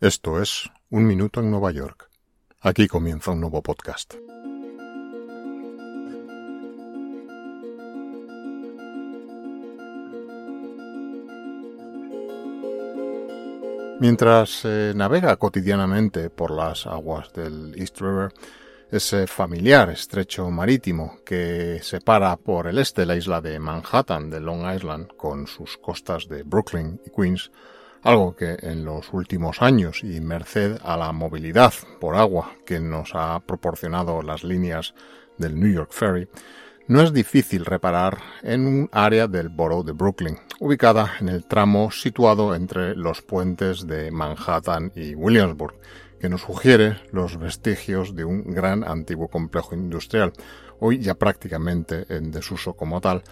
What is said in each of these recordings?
Esto es Un Minuto en Nueva York. Aquí comienza un nuevo podcast. Mientras se navega cotidianamente por las aguas del East River, ese familiar estrecho marítimo que separa por el este la isla de Manhattan de Long Island con sus costas de Brooklyn y Queens, algo que en los últimos años y merced a la movilidad por agua que nos ha proporcionado las líneas del New York Ferry, no es difícil reparar en un área del borough de Brooklyn, ubicada en el tramo situado entre los puentes de Manhattan y Williamsburg, que nos sugiere los vestigios de un gran antiguo complejo industrial, hoy ya prácticamente en desuso como tal,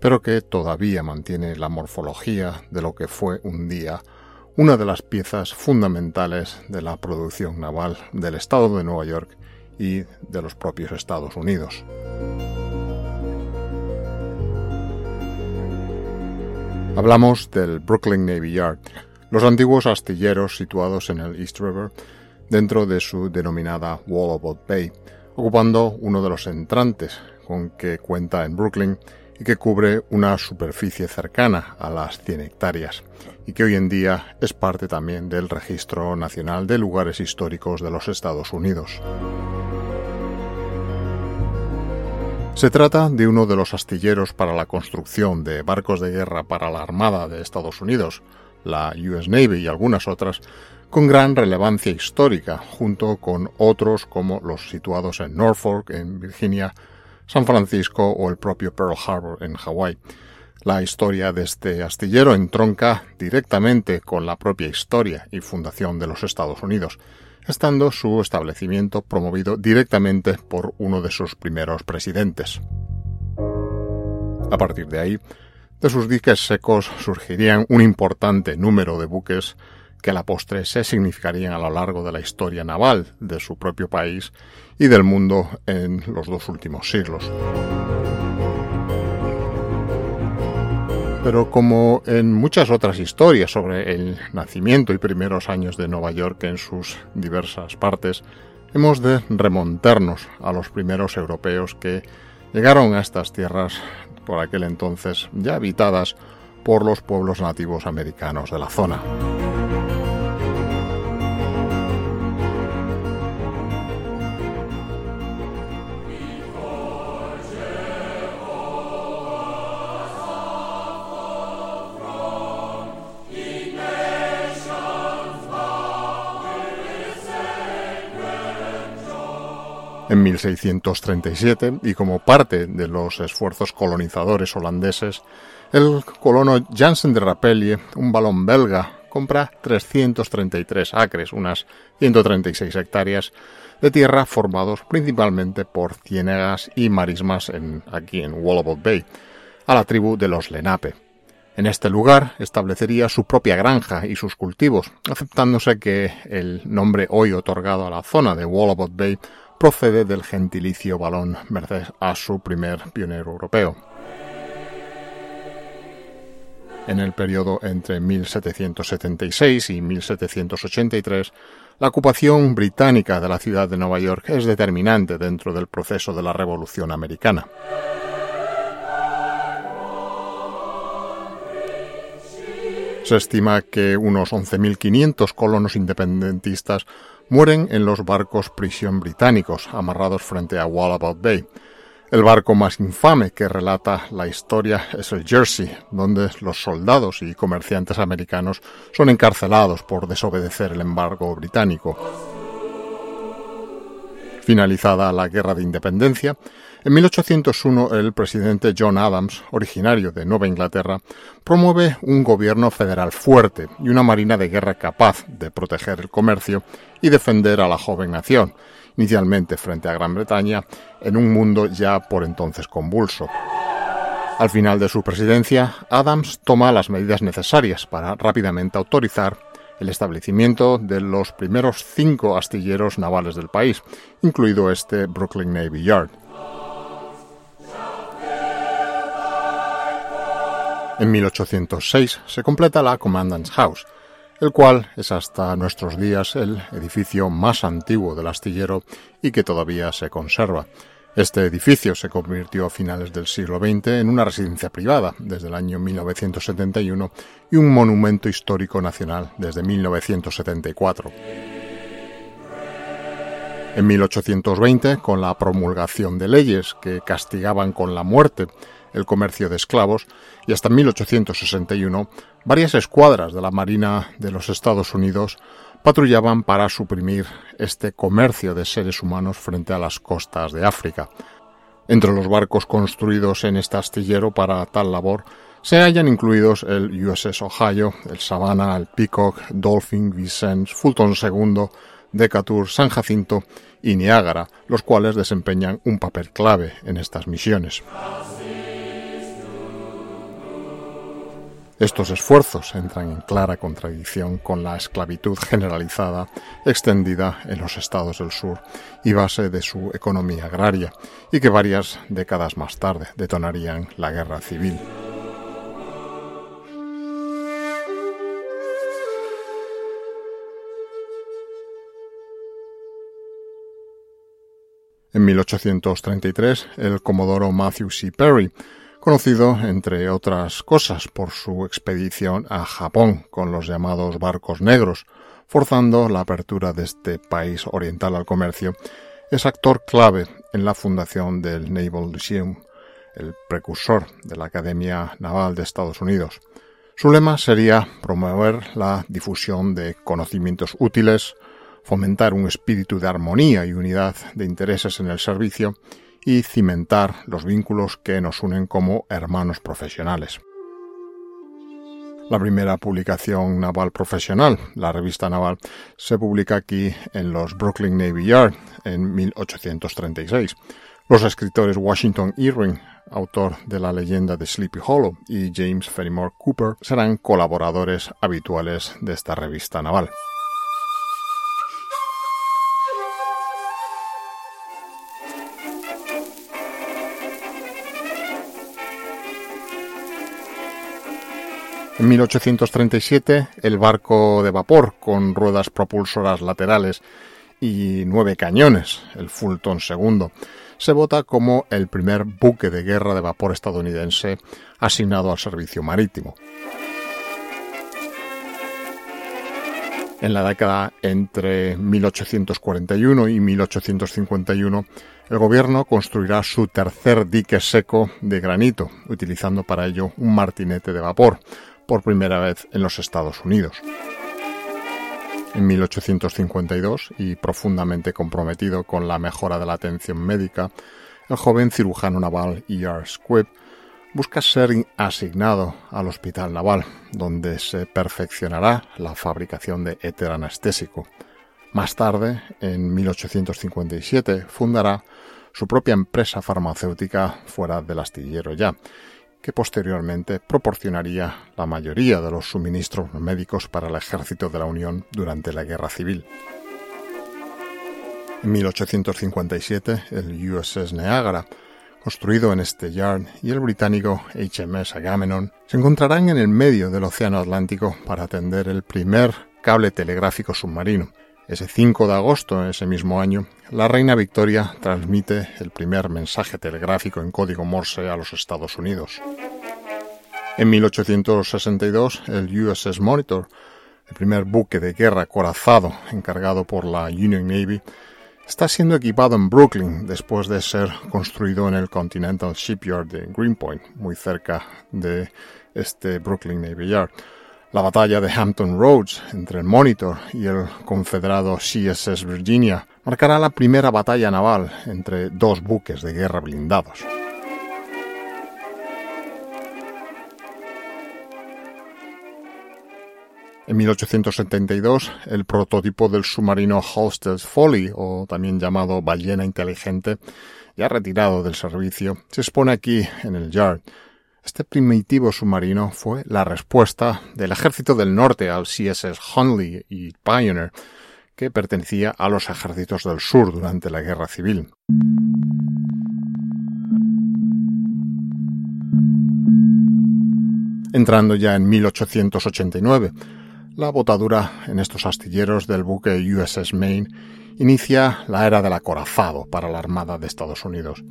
pero que todavía mantiene la morfología de lo que fue un día una de las piezas fundamentales de la producción naval del Estado de Nueva York y de los propios Estados Unidos. Hablamos del Brooklyn Navy Yard, los antiguos astilleros situados en el East River dentro de su denominada Wallabout Bay, ocupando uno de los entrantes con que cuenta en Brooklyn y que cubre una superficie cercana a las 100 hectáreas y que hoy en día es parte también del Registro Nacional de Lugares Históricos de los Estados Unidos. Se trata de uno de los astilleros para la construcción de barcos de guerra para la Armada de Estados Unidos, la US Navy y algunas otras, con gran relevancia histórica, junto con otros como los situados en Norfolk, en Virginia, San Francisco o el propio Pearl Harbor en Hawái. La historia de este astillero entronca directamente con la propia historia y fundación de los Estados Unidos, estando su establecimiento promovido directamente por uno de sus primeros presidentes. A partir de ahí, de sus diques secos surgirían un importante número de buques que a la postre se significarían a lo largo de la historia naval de su propio país y del mundo en los dos últimos siglos. Pero como en muchas otras historias sobre el nacimiento y primeros años de Nueva York en sus diversas partes, hemos de remontarnos a los primeros europeos que llegaron a estas tierras por aquel entonces ya habitadas por los pueblos nativos americanos de la zona. En 1637, y como parte de los esfuerzos colonizadores holandeses, el colono Jansen de Rapelje, un balón belga, compra 333 acres, unas 136 hectáreas, de tierra formados principalmente por ciénegas y marismas en, aquí en Wallabout Bay, a la tribu de los Lenape. En este lugar establecería su propia granja y sus cultivos, aceptándose que el nombre hoy otorgado a la zona de Wallabout Bay procede del gentilicio balón merced a su primer pionero europeo. En el periodo entre 1776 y 1783, la ocupación británica de la ciudad de Nueva York es determinante dentro del proceso de la Revolución Americana. Se estima que unos 11.500 colonos independentistas mueren en los barcos prisión británicos amarrados frente a Wallabout Bay. El barco más infame que relata la historia es el Jersey, donde los soldados y comerciantes americanos son encarcelados por desobedecer el embargo británico. Finalizada la Guerra de Independencia, en 1801 el presidente John Adams, originario de Nueva Inglaterra, promueve un gobierno federal fuerte y una marina de guerra capaz de proteger el comercio y defender a la joven nación, inicialmente frente a Gran Bretaña, en un mundo ya por entonces convulso. Al final de su presidencia, Adams toma las medidas necesarias para rápidamente autorizar el establecimiento de los primeros cinco astilleros navales del país, incluido este Brooklyn Navy Yard. En 1806 se completa la Commandant's House, el cual es hasta nuestros días el edificio más antiguo del astillero y que todavía se conserva. Este edificio se convirtió a finales del siglo XX en una residencia privada desde el año 1971 y un monumento histórico nacional desde 1974. En 1820, con la promulgación de leyes que castigaban con la muerte el comercio de esclavos, y hasta 1861, varias escuadras de la Marina de los Estados Unidos patrullaban para suprimir este comercio de seres humanos frente a las costas de África. Entre los barcos construidos en este astillero para tal labor se hallan incluidos el USS Ohio, el Savannah, el Peacock, Dolphin, Vicente, Fulton II, Decatur, San Jacinto y Niágara, los cuales desempeñan un papel clave en estas misiones. Estos esfuerzos entran en clara contradicción con la esclavitud generalizada extendida en los estados del sur y base de su economía agraria, y que varias décadas más tarde detonarían la guerra civil. En 1833, el comodoro Matthew C. Perry conocido, entre otras cosas, por su expedición a Japón con los llamados barcos negros, forzando la apertura de este país oriental al comercio, es actor clave en la fundación del Naval Museum, el precursor de la Academia Naval de Estados Unidos. Su lema sería promover la difusión de conocimientos útiles, fomentar un espíritu de armonía y unidad de intereses en el servicio y cimentar los vínculos que nos unen como hermanos profesionales. La primera publicación naval profesional, la revista naval, se publica aquí en los Brooklyn Navy Yard en 1836. Los escritores Washington Irving, autor de la leyenda de Sleepy Hollow, y James Fenimore Cooper serán colaboradores habituales de esta revista naval. 1837, el barco de vapor con ruedas propulsoras laterales y nueve cañones, el Fulton II, se vota como el primer buque de guerra de vapor estadounidense asignado al servicio marítimo. En la década entre 1841 y 1851, el gobierno construirá su tercer dique seco de granito, utilizando para ello un martinete de vapor, por primera vez en los Estados Unidos. En 1852, y profundamente comprometido con la mejora de la atención médica, el joven cirujano naval E.R. Squibb busca ser asignado al Hospital Naval, donde se perfeccionará la fabricación de éter anestésico. Más tarde, en 1857, fundará su propia empresa farmacéutica fuera del astillero ya, que posteriormente proporcionaría la mayoría de los suministros médicos para el ejército de la Unión durante la Guerra Civil. En 1857, el USS Niagara, construido en este yard, y el británico HMS Agamemnon se encontrarán en el medio del Océano Atlántico para atender el primer cable telegráfico submarino, ese 5 de agosto, ese mismo año, la reina Victoria transmite el primer mensaje telegráfico en código Morse a los Estados Unidos. En 1862, el USS Monitor, el primer buque de guerra corazado encargado por la Union Navy, está siendo equipado en Brooklyn después de ser construido en el Continental Shipyard de Greenpoint, muy cerca de este Brooklyn Navy Yard. La batalla de Hampton Roads entre el Monitor y el confederado CSS Virginia marcará la primera batalla naval entre dos buques de guerra blindados. En 1872, el prototipo del submarino Halstead's Folly, o también llamado ballena inteligente, ya retirado del servicio, se expone aquí en el Yard este primitivo submarino fue la respuesta del ejército del norte al CSS Hunley y Pioneer, que pertenecía a los ejércitos del sur durante la guerra civil. Entrando ya en 1889, La botadura en estos astilleros del buque USS Maine inicia la era del acorazado para la Armada de Estados Unidos.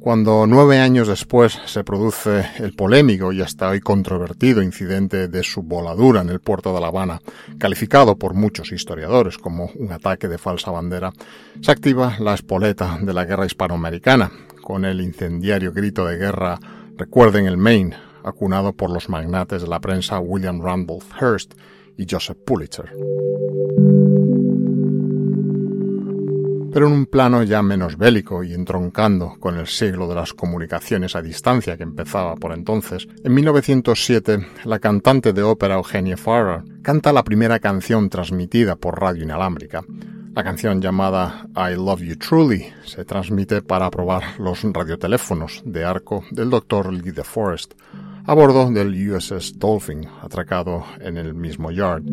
Cuando nueve años después se produce el polémico y hasta hoy controvertido incidente de su voladura en el puerto de La Habana, calificado por muchos historiadores como un ataque de falsa bandera, se activa la espoleta de la guerra hispanoamericana, con el incendiario grito de guerra Recuerden el Maine, acunado por los magnates de la prensa William Randolph Hearst y Joseph Pulitzer. Pero en un plano ya menos bélico y entroncando con el siglo de las comunicaciones a distancia que empezaba por entonces, en 1907 la cantante de ópera Eugenia Farrar canta la primera canción transmitida por radio inalámbrica. La canción llamada I Love You Truly se transmite para probar los radioteléfonos de arco del Dr. Lee DeForest, a bordo del USS Dolphin, atracado en el mismo yard.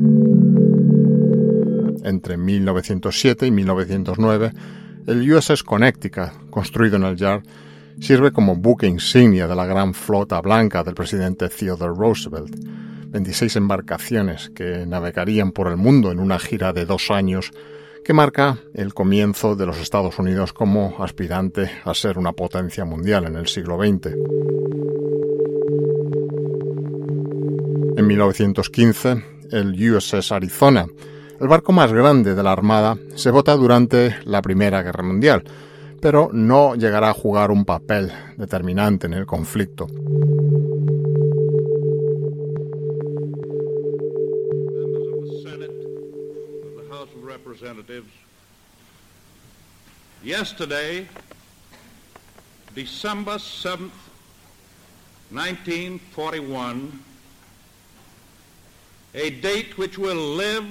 Entre 1907 y 1909, el USS Connecticut, construido en el yard, sirve como buque insignia de la gran flota blanca del presidente Theodore Roosevelt. 26 embarcaciones que navegarían por el mundo en una gira de dos años que marca el comienzo de los Estados Unidos como aspirante a ser una potencia mundial en el siglo XX. En 1915, el USS Arizona, el barco más grande de la Armada, se vota durante la Primera Guerra Mundial, pero no llegará a jugar un papel determinante en el conflicto. Yesterday, December 7th, 1941, a date which will live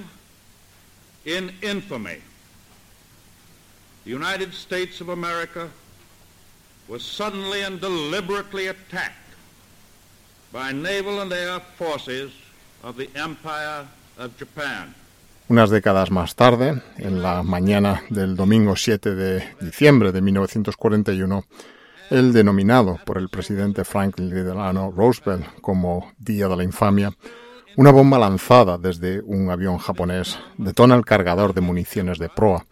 in infamy. The United States of America was suddenly and deliberately attacked by naval and air forces of the Empire of Japan. Unas décadas más tarde, en la mañana del domingo 7 de diciembre de 1941, el denominado por el presidente Franklin Delano Roosevelt como Día de la Infamia, una bomba lanzada desde un avión japonés detona el cargador de municiones de proa,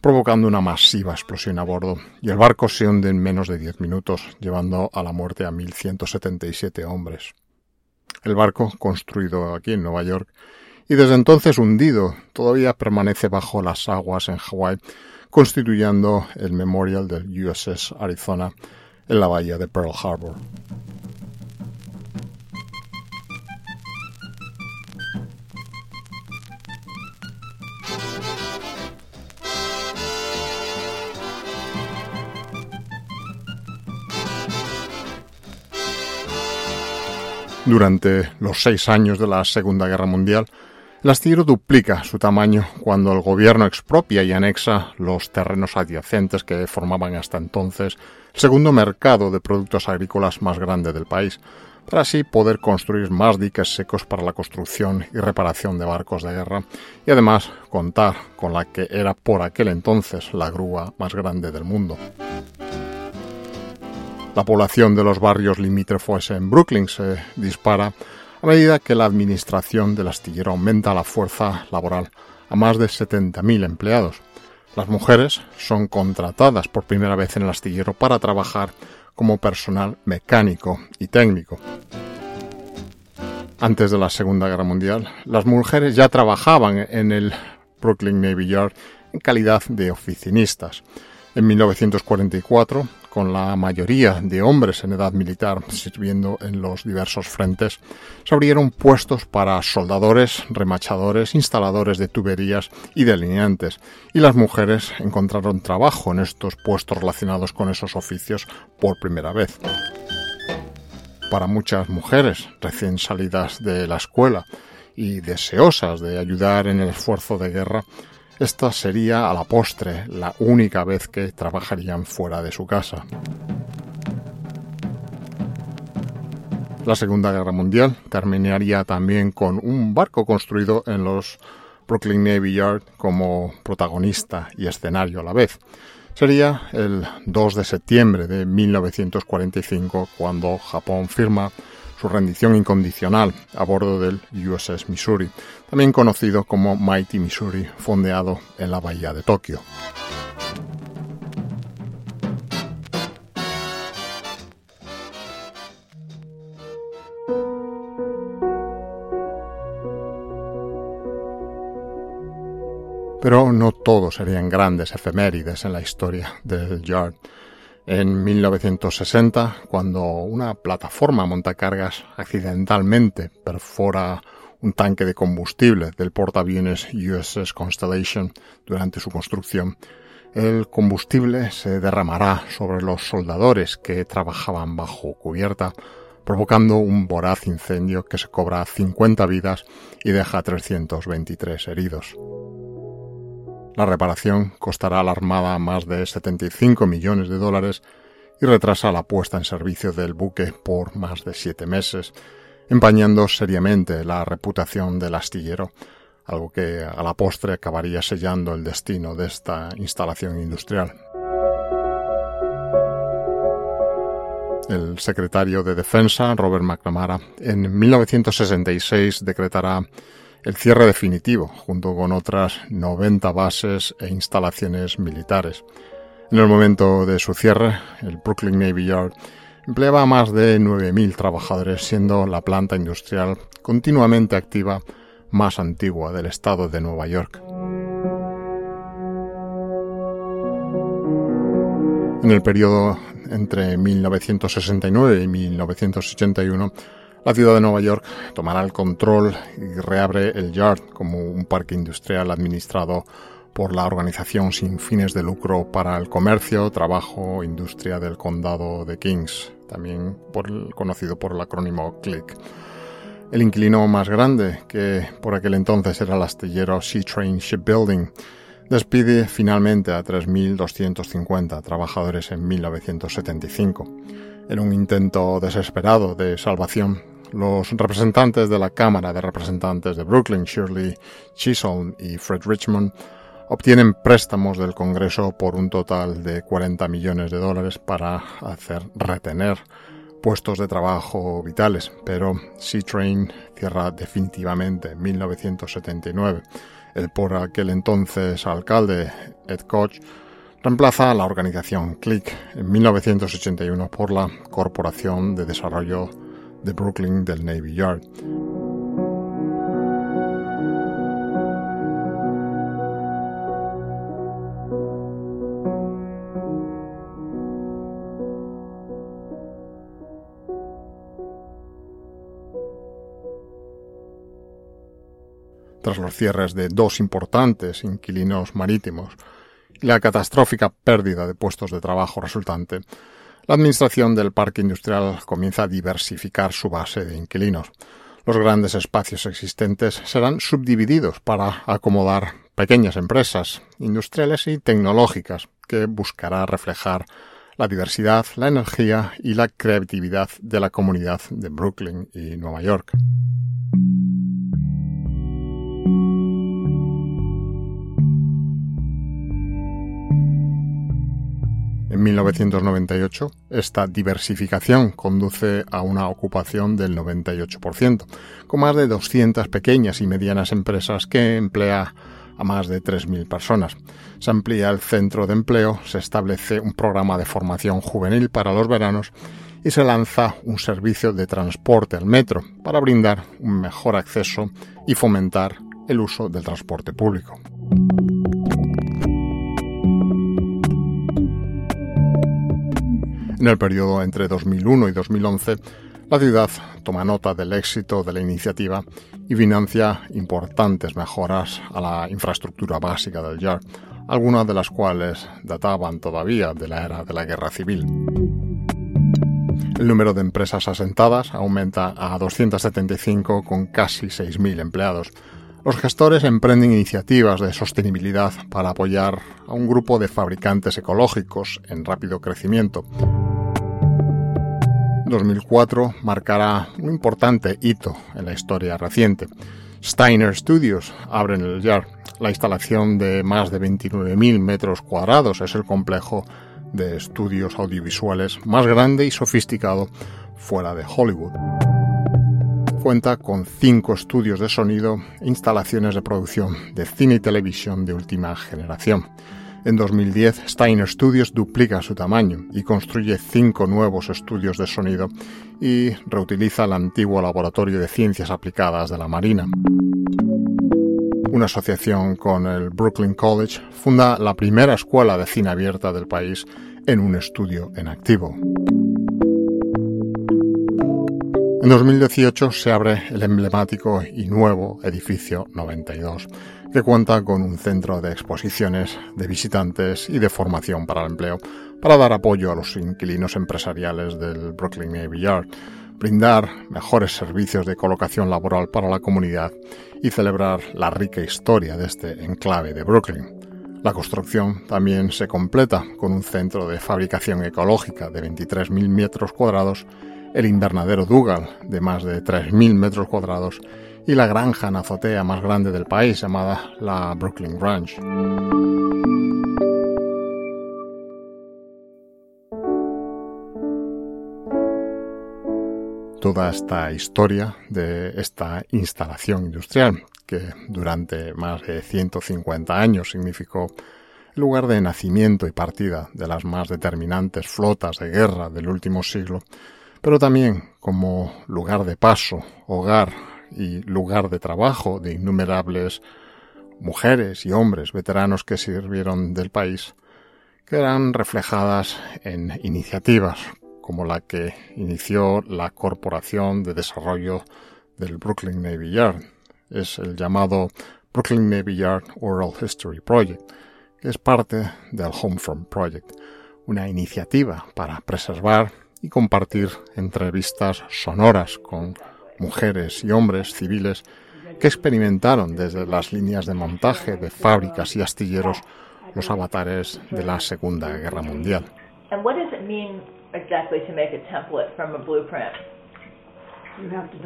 provocando una masiva explosión a bordo, y el barco se hunde en menos de 10 minutos, llevando a la muerte a 1.177 hombres. El barco, construido aquí en Nueva York, y desde entonces hundido, todavía permanece bajo las aguas en Hawái, constituyendo el memorial del USS Arizona en la bahía de Pearl Harbor. Durante los seis años de la Segunda Guerra Mundial, el astillero duplica su tamaño cuando el gobierno expropia y anexa los terrenos adyacentes que formaban hasta entonces el segundo mercado de productos agrícolas más grande del país, para así poder construir más diques secos para la construcción y reparación de barcos de guerra y además contar con la que era por aquel entonces la grúa más grande del mundo. La población de los barrios limítrofes en Brooklyn se dispara a medida que la administración del astillero aumenta la fuerza laboral a más de 70.000 empleados. Las mujeres son contratadas por primera vez en el astillero para trabajar como personal mecánico y técnico. Antes de la Segunda Guerra Mundial, las mujeres ya trabajaban en el Brooklyn Navy Yard en calidad de oficinistas. En 1944, con la mayoría de hombres en edad militar sirviendo en los diversos frentes, se abrieron puestos para soldadores, remachadores, instaladores de tuberías y delineantes, y las mujeres encontraron trabajo en estos puestos relacionados con esos oficios por primera vez. Para muchas mujeres recién salidas de la escuela y deseosas de ayudar en el esfuerzo de guerra, esta sería a la postre la única vez que trabajarían fuera de su casa. La Segunda Guerra Mundial terminaría también con un barco construido en los Brooklyn Navy Yard como protagonista y escenario a la vez. Sería el 2 de septiembre de 1945 cuando Japón firma su rendición incondicional a bordo del USS Missouri, también conocido como Mighty Missouri, fondeado en la bahía de Tokio. Pero no todos serían grandes efemérides en la historia del Yard. En 1960, cuando una plataforma montacargas accidentalmente perfora un tanque de combustible del portaaviones USS Constellation durante su construcción, el combustible se derramará sobre los soldadores que trabajaban bajo cubierta, provocando un voraz incendio que se cobra 50 vidas y deja 323 heridos. La reparación costará a la Armada más de 75 millones de dólares y retrasa la puesta en servicio del buque por más de siete meses, empañando seriamente la reputación del astillero, algo que a la postre acabaría sellando el destino de esta instalación industrial. El secretario de Defensa, Robert McNamara, en 1966 decretará el cierre definitivo, junto con otras 90 bases e instalaciones militares. En el momento de su cierre, el Brooklyn Navy Yard empleaba a más de 9.000 trabajadores, siendo la planta industrial continuamente activa más antigua del estado de Nueva York. En el periodo entre 1969 y 1981, la ciudad de Nueva York tomará el control y reabre el Yard como un parque industrial administrado por la organización sin fines de lucro para el comercio, trabajo, industria del condado de Kings, también conocido por el acrónimo CLIC. El inquilino más grande, que por aquel entonces era el astillero Sea Train Shipbuilding, despide finalmente a 3.250 trabajadores en 1975. En un intento desesperado de salvación, los representantes de la Cámara de Representantes de Brooklyn, Shirley Chisholm y Fred Richmond, obtienen préstamos del Congreso por un total de 40 millones de dólares para hacer retener puestos de trabajo vitales, pero Sea Train cierra definitivamente en 1979. El por aquel entonces alcalde Ed Koch reemplaza a la organización CLIC en 1981 por la Corporación de Desarrollo de Brooklyn del Navy Yard. Tras los cierres de dos importantes inquilinos marítimos la catastrófica pérdida de puestos de trabajo resultante, la administración del parque industrial comienza a diversificar su base de inquilinos. Los grandes espacios existentes serán subdivididos para acomodar pequeñas empresas industriales y tecnológicas que buscará reflejar la diversidad, la energía y la creatividad de la comunidad de Brooklyn y Nueva York. En 1998, esta diversificación conduce a una ocupación del 98%, con más de 200 pequeñas y medianas empresas que emplea a más de 3.000 personas. Se amplía el centro de empleo, se establece un programa de formación juvenil para los veranos y se lanza un servicio de transporte al metro para brindar un mejor acceso y fomentar el uso del transporte público. En el periodo entre 2001 y 2011, la ciudad toma nota del éxito de la iniciativa y financia importantes mejoras a la infraestructura básica del YAR, algunas de las cuales databan todavía de la era de la guerra civil. El número de empresas asentadas aumenta a 275 con casi 6.000 empleados. Los gestores emprenden iniciativas de sostenibilidad para apoyar a un grupo de fabricantes ecológicos en rápido crecimiento, 2004 marcará un importante hito en la historia reciente. Steiner Studios abre en el Yard. La instalación de más de 29.000 metros cuadrados es el complejo de estudios audiovisuales más grande y sofisticado fuera de Hollywood. cuenta con cinco estudios de sonido e instalaciones de producción de cine y televisión de última generación. En 2010, Steiner Studios duplica su tamaño y construye cinco nuevos estudios de sonido y reutiliza el antiguo laboratorio de ciencias aplicadas de la Marina. Una asociación con el Brooklyn College funda la primera escuela de cine abierta del país en un estudio en activo. En 2018 se abre el emblemático y nuevo edificio 92, que cuenta con un centro de exposiciones de visitantes y de formación para el empleo, para dar apoyo a los inquilinos empresariales del Brooklyn Navy Yard, brindar mejores servicios de colocación laboral para la comunidad y celebrar la rica historia de este enclave de Brooklyn. La construcción también se completa con un centro de fabricación ecológica de 23.000 metros cuadrados el invernadero Dougal, de más de 3.000 metros cuadrados, y la granja en azotea más grande del país, llamada la Brooklyn Ranch. Toda esta historia de esta instalación industrial, que durante más de 150 años significó el lugar de nacimiento y partida de las más determinantes flotas de guerra del último siglo, pero también como lugar de paso, hogar y lugar de trabajo de innumerables mujeres y hombres veteranos que sirvieron del país, que eran reflejadas en iniciativas como la que inició la Corporación de Desarrollo del Brooklyn Navy Yard. Es el llamado Brooklyn Navy Yard Oral History Project, que es parte del Homefront Project, una iniciativa para preservar y compartir entrevistas sonoras con mujeres y hombres civiles que experimentaron desde las líneas de montaje de fábricas y astilleros los avatares de la Segunda Guerra Mundial. And what does it mean exactly to make a template from a blueprint? You have to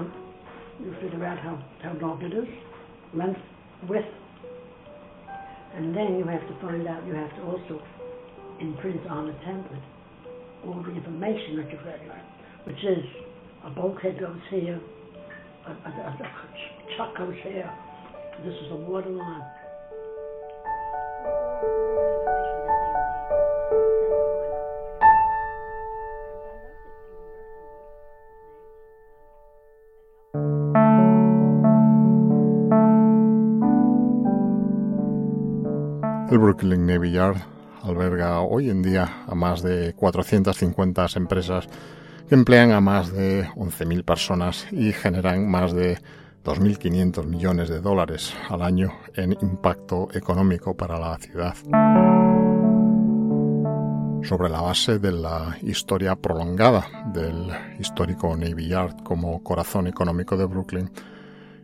you figure out how, how long it is, length, width, and then you have to find out. You have to also imprint on the template all the information that you've read, which is a bulkhead goes here, a, a, a, a chuck here, this is line. El Brooklyn Navy Yard alberga hoy en día a más de 450 empresas que emplean a más de 11.000 personas y generan más de 2.500 millones de dólares al año en impacto económico para la ciudad. Sobre la base de la historia prolongada del histórico Navy Yard como corazón económico de Brooklyn,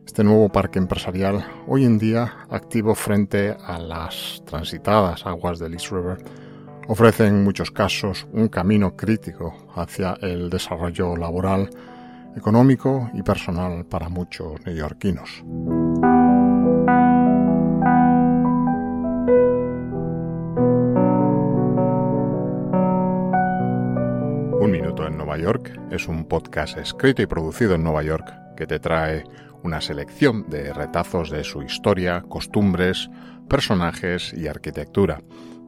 este nuevo parque empresarial, hoy en día activo frente a las transitadas aguas del East River, ofrece en muchos casos un camino crítico hacia el desarrollo laboral, económico y personal para muchos neoyorquinos. Un Minuto en Nueva York es un podcast escrito y producido en Nueva York que te trae una selección de retazos de su historia, costumbres, personajes y arquitectura,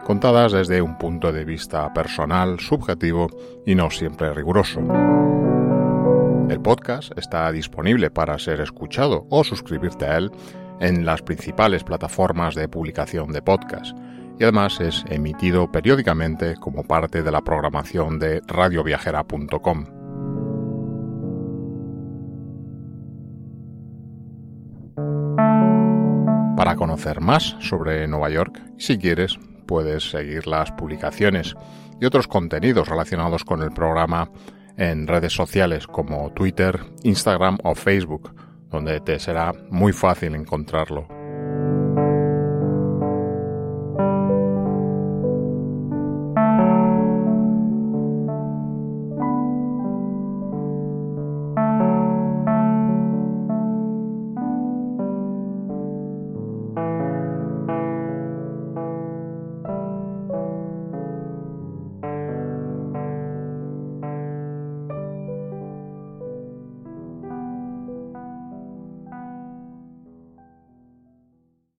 contadas desde un punto de vista personal, subjetivo y no siempre riguroso. El podcast está disponible para ser escuchado o suscribirte a él en las principales plataformas de publicación de podcast y además es emitido periódicamente como parte de la programación de radioviajera.com. Para conocer más sobre Nueva York, si quieres, puedes seguir las publicaciones y otros contenidos relacionados con el programa en redes sociales como Twitter, Instagram o Facebook, donde te será muy fácil encontrarlo.